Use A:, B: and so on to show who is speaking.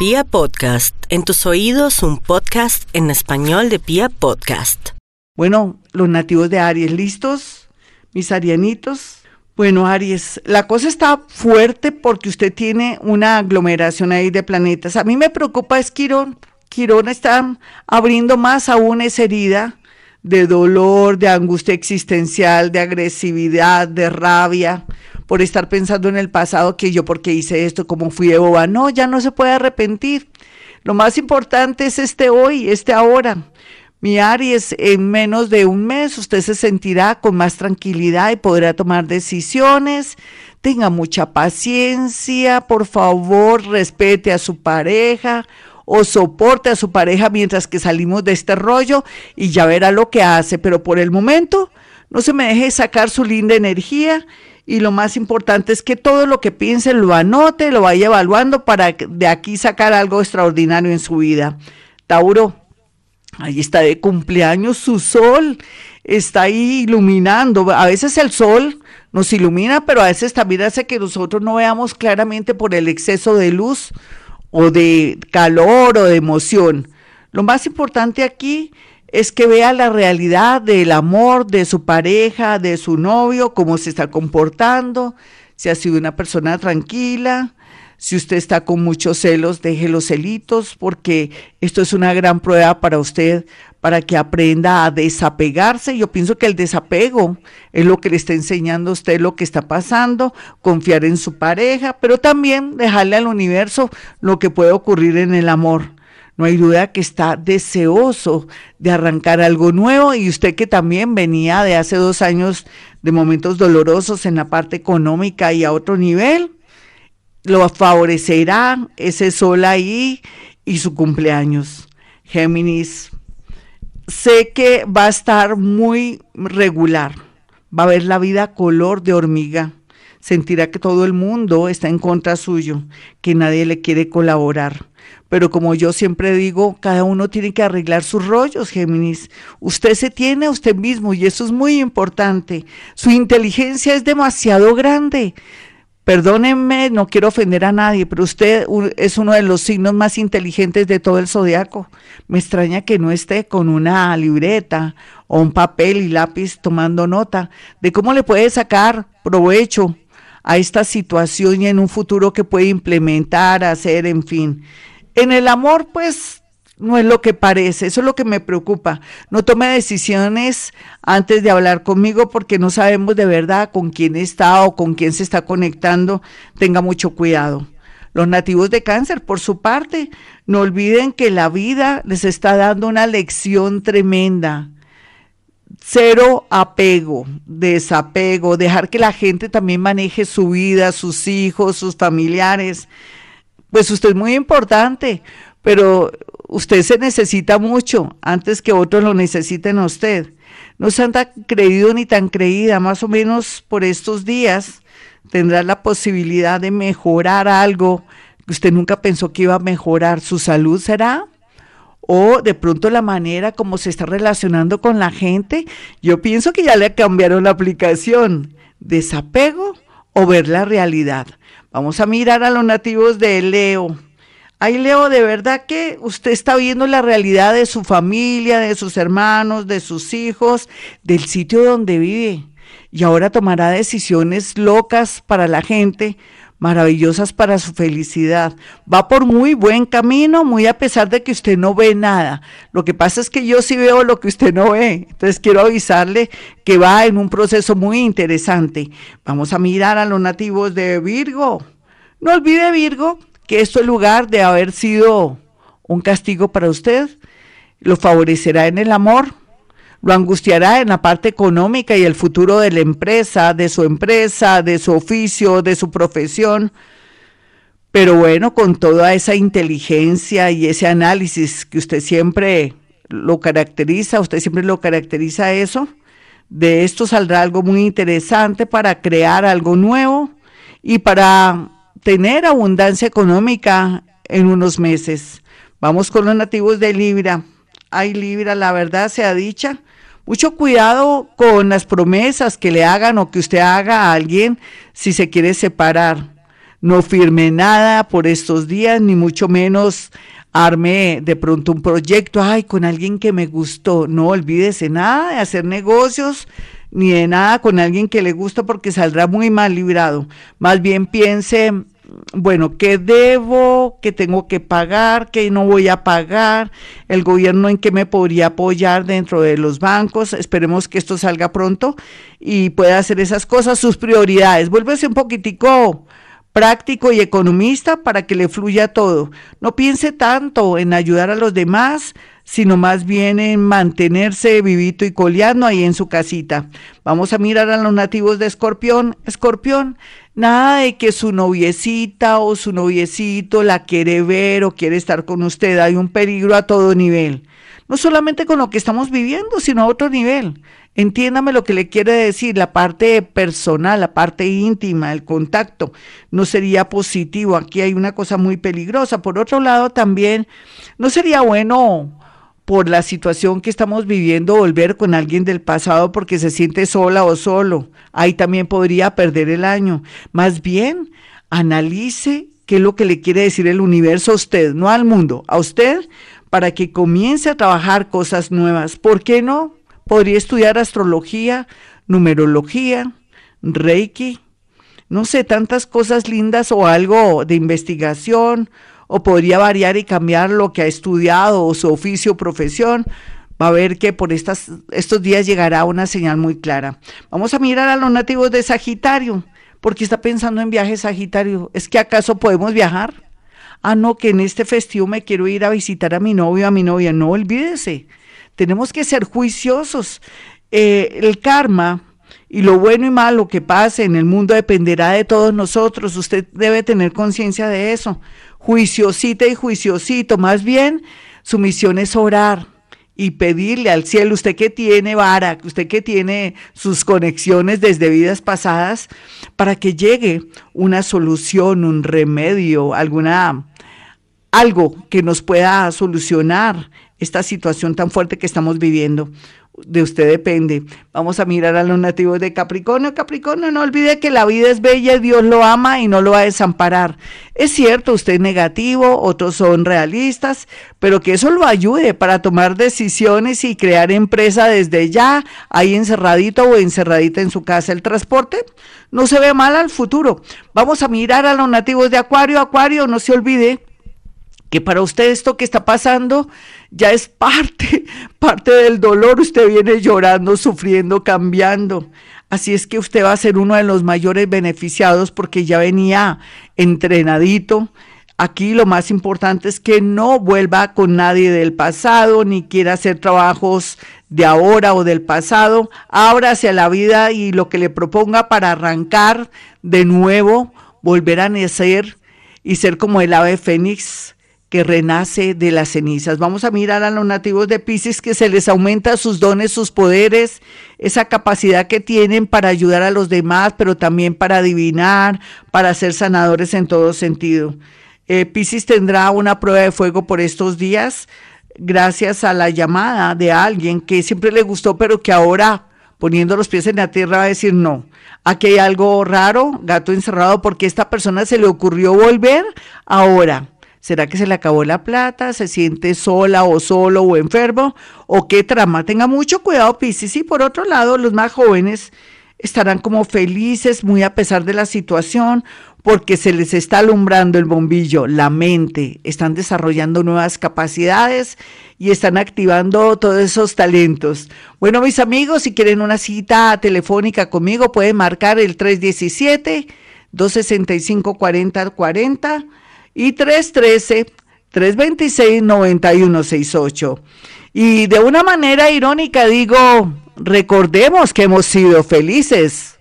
A: Pia Podcast, en tus oídos un podcast en español de Pia Podcast.
B: Bueno, los nativos de Aries, ¿listos? Mis arianitos. Bueno, Aries, la cosa está fuerte porque usted tiene una aglomeración ahí de planetas. A mí me preocupa es Quirón. Quirón está abriendo más aún esa herida de dolor, de angustia existencial, de agresividad, de rabia por estar pensando en el pasado que yo porque hice esto, como fui de boba. No, ya no se puede arrepentir. Lo más importante es este hoy, este ahora. Mi Aries, en menos de un mes usted se sentirá con más tranquilidad y podrá tomar decisiones. Tenga mucha paciencia, por favor, respete a su pareja o soporte a su pareja mientras que salimos de este rollo y ya verá lo que hace. Pero por el momento, no se me deje sacar su linda energía y lo más importante es que todo lo que piense lo anote, lo vaya evaluando para de aquí sacar algo extraordinario en su vida. Tauro, ahí está de cumpleaños su sol, está ahí iluminando. A veces el sol nos ilumina, pero a veces también hace que nosotros no veamos claramente por el exceso de luz o de calor o de emoción. Lo más importante aquí es que vea la realidad del amor de su pareja, de su novio, cómo se está comportando, si ha sido una persona tranquila, si usted está con muchos celos, deje los celitos, porque esto es una gran prueba para usted, para que aprenda a desapegarse. Yo pienso que el desapego es lo que le está enseñando a usted lo que está pasando, confiar en su pareja, pero también dejarle al universo lo que puede ocurrir en el amor. No hay duda que está deseoso de arrancar algo nuevo y usted que también venía de hace dos años de momentos dolorosos en la parte económica y a otro nivel, lo favorecerá ese sol ahí y su cumpleaños. Géminis, sé que va a estar muy regular, va a ver la vida color de hormiga, sentirá que todo el mundo está en contra suyo, que nadie le quiere colaborar pero como yo siempre digo, cada uno tiene que arreglar sus rollos, Géminis. Usted se tiene a usted mismo y eso es muy importante. Su inteligencia es demasiado grande. Perdónenme, no quiero ofender a nadie, pero usted es uno de los signos más inteligentes de todo el zodiaco. Me extraña que no esté con una libreta o un papel y lápiz tomando nota de cómo le puede sacar provecho a esta situación y en un futuro que puede implementar, hacer, en fin. En el amor, pues, no es lo que parece, eso es lo que me preocupa. No tome decisiones antes de hablar conmigo porque no sabemos de verdad con quién está o con quién se está conectando. Tenga mucho cuidado. Los nativos de cáncer, por su parte, no olviden que la vida les está dando una lección tremenda. Cero apego, desapego, dejar que la gente también maneje su vida, sus hijos, sus familiares pues usted es muy importante, pero usted se necesita mucho antes que otros lo necesiten a usted. No es tan creído ni tan creída, más o menos por estos días tendrá la posibilidad de mejorar algo que usted nunca pensó que iba a mejorar. ¿Su salud será? O de pronto la manera como se está relacionando con la gente. Yo pienso que ya le cambiaron la aplicación. Desapego o ver la realidad. Vamos a mirar a los nativos de Leo. Ay, Leo, de verdad que usted está viendo la realidad de su familia, de sus hermanos, de sus hijos, del sitio donde vive. Y ahora tomará decisiones locas para la gente, maravillosas para su felicidad. Va por muy buen camino, muy a pesar de que usted no ve nada. Lo que pasa es que yo sí veo lo que usted no ve. Entonces quiero avisarle que va en un proceso muy interesante. Vamos a mirar a los nativos de Virgo. No olvide, Virgo, que esto en lugar de haber sido un castigo para usted, lo favorecerá en el amor, lo angustiará en la parte económica y el futuro de la empresa, de su empresa, de su oficio, de su profesión. Pero bueno, con toda esa inteligencia y ese análisis que usted siempre lo caracteriza, usted siempre lo caracteriza eso, de esto saldrá algo muy interesante para crear algo nuevo y para tener abundancia económica en unos meses. Vamos con los nativos de Libra. Ay, Libra, la verdad sea dicha, mucho cuidado con las promesas que le hagan o que usted haga a alguien si se quiere separar. no firme nada por estos días, ni mucho menos arme de pronto un proyecto, ay, con alguien que me gustó. No olvídese nada de hacer negocios ni de nada con alguien que le gusta porque saldrá muy mal librado. Más bien piense, bueno, ¿qué debo? ¿Qué tengo que pagar? ¿Qué no voy a pagar? ¿El gobierno en qué me podría apoyar dentro de los bancos? Esperemos que esto salga pronto y pueda hacer esas cosas, sus prioridades. Vuélvese un poquitico práctico y economista para que le fluya todo. No piense tanto en ayudar a los demás, sino más bien en mantenerse vivito y coleando ahí en su casita. Vamos a mirar a los nativos de Escorpión. Escorpión, nada de que su noviecita o su noviecito la quiere ver o quiere estar con usted. Hay un peligro a todo nivel. No solamente con lo que estamos viviendo, sino a otro nivel. Entiéndame lo que le quiere decir, la parte personal, la parte íntima, el contacto, no sería positivo. Aquí hay una cosa muy peligrosa. Por otro lado, también no sería bueno por la situación que estamos viviendo volver con alguien del pasado porque se siente sola o solo. Ahí también podría perder el año. Más bien, analice qué es lo que le quiere decir el universo a usted, no al mundo, a usted, para que comience a trabajar cosas nuevas. ¿Por qué no? Podría estudiar astrología, numerología, reiki, no sé, tantas cosas lindas o algo de investigación, o podría variar y cambiar lo que ha estudiado o su oficio o profesión. Va a ver que por estas, estos días llegará una señal muy clara. Vamos a mirar a los nativos de Sagitario. porque está pensando en viajes Sagitario? ¿Es que acaso podemos viajar? Ah, no, que en este festivo me quiero ir a visitar a mi novio, a mi novia. No olvídese. Tenemos que ser juiciosos. Eh, el karma y lo bueno y malo que pase en el mundo dependerá de todos nosotros. Usted debe tener conciencia de eso. Juiciosita y juiciosito. Más bien, su misión es orar y pedirle al cielo, usted que tiene vara, usted que tiene sus conexiones desde vidas pasadas, para que llegue una solución, un remedio, alguna algo que nos pueda solucionar esta situación tan fuerte que estamos viviendo. De usted depende. Vamos a mirar a los nativos de Capricornio. Capricornio, no olvide que la vida es bella Dios lo ama y no lo va a desamparar. Es cierto, usted es negativo, otros son realistas, pero que eso lo ayude para tomar decisiones y crear empresa desde ya, ahí encerradito o encerradita en su casa. El transporte no se ve mal al futuro. Vamos a mirar a los nativos de Acuario. Acuario, no se olvide que para usted esto que está pasando ya es parte, parte del dolor. Usted viene llorando, sufriendo, cambiando. Así es que usted va a ser uno de los mayores beneficiados porque ya venía entrenadito. Aquí lo más importante es que no vuelva con nadie del pasado, ni quiera hacer trabajos de ahora o del pasado. Ábrase a la vida y lo que le proponga para arrancar de nuevo, volver a nacer y ser como el ave fénix que renace de las cenizas. Vamos a mirar a los nativos de Pisces que se les aumenta sus dones, sus poderes, esa capacidad que tienen para ayudar a los demás, pero también para adivinar, para ser sanadores en todo sentido. Eh, Pisces tendrá una prueba de fuego por estos días gracias a la llamada de alguien que siempre le gustó, pero que ahora poniendo los pies en la tierra va a decir no. Aquí hay algo raro, gato encerrado, porque esta persona se le ocurrió volver ahora ¿Será que se le acabó la plata? ¿Se siente sola o solo o enfermo? ¿O qué trama? Tenga mucho cuidado, Piscis. Y por otro lado, los más jóvenes estarán como felices, muy a pesar de la situación, porque se les está alumbrando el bombillo, la mente, están desarrollando nuevas capacidades y están activando todos esos talentos. Bueno, mis amigos, si quieren una cita telefónica conmigo, pueden marcar el 317 265 4040 y 313-326-9168. Y de una manera irónica digo, recordemos que hemos sido felices.